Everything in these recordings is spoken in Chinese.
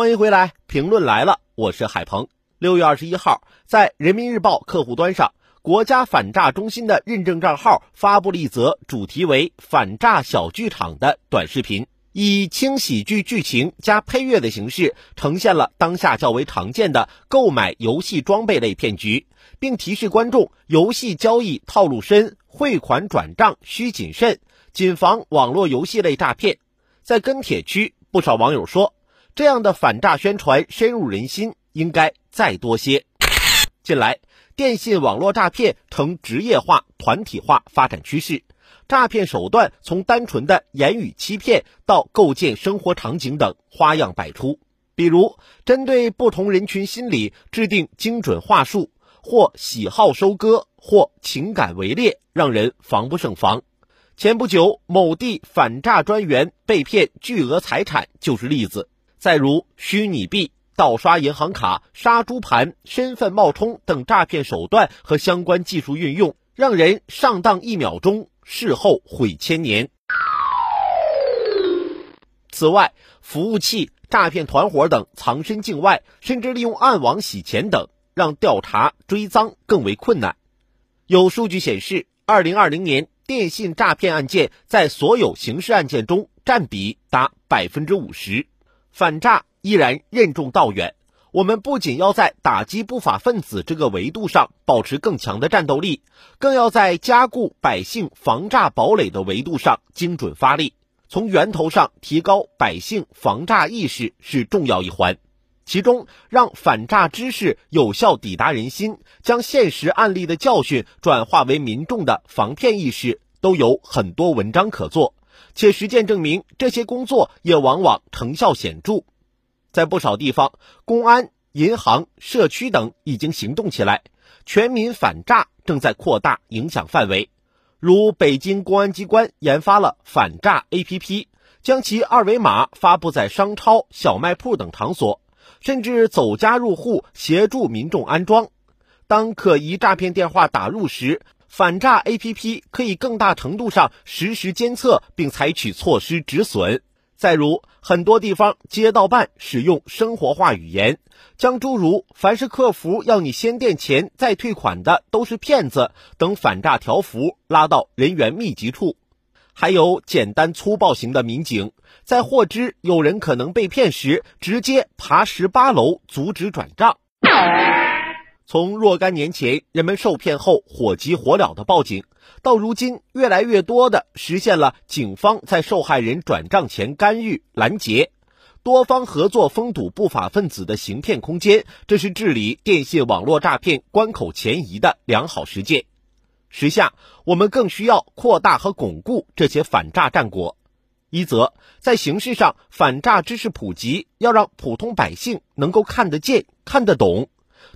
欢迎回来，评论来了，我是海鹏。六月二十一号，在人民日报客户端上，国家反诈中心的认证账号发布了一则主题为“反诈小剧场”的短视频，以轻喜剧剧情加配乐的形式，呈现了当下较为常见的购买游戏装备类骗局，并提示观众游戏交易套路深，汇款转账需谨慎，谨防网络游戏类诈骗。在跟帖区，不少网友说。这样的反诈宣传深入人心，应该再多些。近来，电信网络诈骗呈职业化、团体化发展趋势，诈骗手段从单纯的言语欺骗到构建生活场景等花样百出。比如，针对不同人群心理制定精准话术，或喜好收割，或情感围猎，让人防不胜防。前不久，某地反诈专员被骗巨额财产就是例子。再如虚拟币、盗刷银行卡、杀猪盘、身份冒充等诈骗手段和相关技术运用，让人上当一秒钟，事后悔千年。此外，服务器、诈骗团伙等藏身境外，甚至利用暗网洗钱等，让调查追赃更为困难。有数据显示，二零二零年电信诈骗案件在所有刑事案件中占比达百分之五十。反诈依然任重道远，我们不仅要在打击不法分子这个维度上保持更强的战斗力，更要在加固百姓防诈堡垒的维度上精准发力。从源头上提高百姓防诈意识是重要一环，其中让反诈知识有效抵达人心，将现实案例的教训转化为民众的防骗意识，都有很多文章可做。且实践证明，这些工作也往往成效显著。在不少地方，公安、银行、社区等已经行动起来，全民反诈正在扩大影响范围。如北京公安机关研发了反诈 APP，将其二维码发布在商超、小卖铺等场所，甚至走家入户协助民众安装。当可疑诈骗电话打入时，反诈 APP 可以更大程度上实时监测并采取措施止损。再如，很多地方街道办使用生活化语言，将诸如“凡是客服要你先垫钱再退款的都是骗子”等反诈条幅拉到人员密集处。还有简单粗暴型的民警，在获知有人可能被骗时，直接爬十八楼阻止转账。从若干年前人们受骗后火急火燎的报警，到如今越来越多的实现了警方在受害人转账前干预拦截，多方合作封堵不法分子的行骗空间，这是治理电信网络诈骗关口前移的良好实践。时下我们更需要扩大和巩固这些反诈战果。一则在形式上反诈知识普及，要让普通百姓能够看得见、看得懂。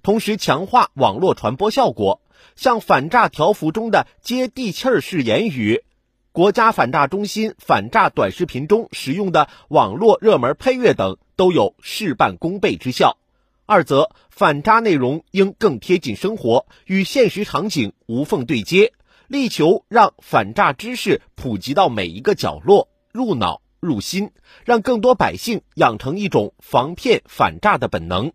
同时强化网络传播效果，像反诈条幅中的接地气儿式言语，国家反诈中心反诈短视频中使用的网络热门配乐等，都有事半功倍之效。二则反诈内容应更贴近生活，与现实场景无缝对接，力求让反诈知识普及到每一个角落，入脑入心，让更多百姓养成一种防骗反诈的本能。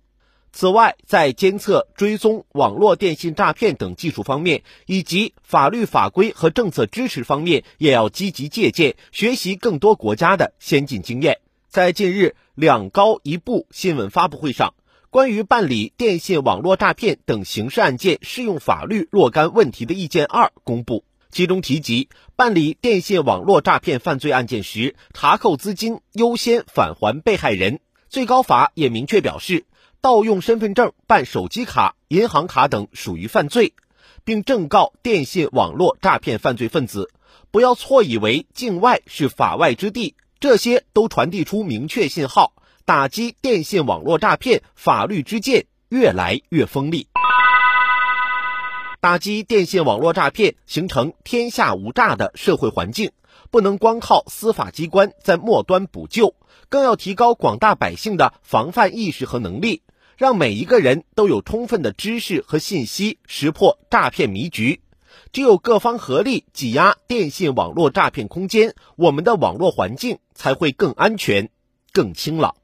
此外，在监测、追踪网络电信诈骗等技术方面，以及法律法规和政策支持方面，也要积极借鉴、学习更多国家的先进经验。在近日“两高一部”新闻发布会上，关于办理电信网络诈骗等刑事案件适用法律若干问题的意见二公布，其中提及办理电信网络诈骗犯罪案件时，查扣资金优先返还被害人。最高法也明确表示。盗用身份证、办手机卡、银行卡等属于犯罪，并正告电信网络诈骗犯罪分子，不要错以为境外是法外之地，这些都传递出明确信号：打击电信网络诈骗法律之剑越来越锋利。打击电信网络诈骗，形成天下无诈的社会环境，不能光靠司法机关在末端补救，更要提高广大百姓的防范意识和能力，让每一个人都有充分的知识和信息，识破诈骗迷局。只有各方合力挤压电信网络诈骗空间，我们的网络环境才会更安全、更清朗。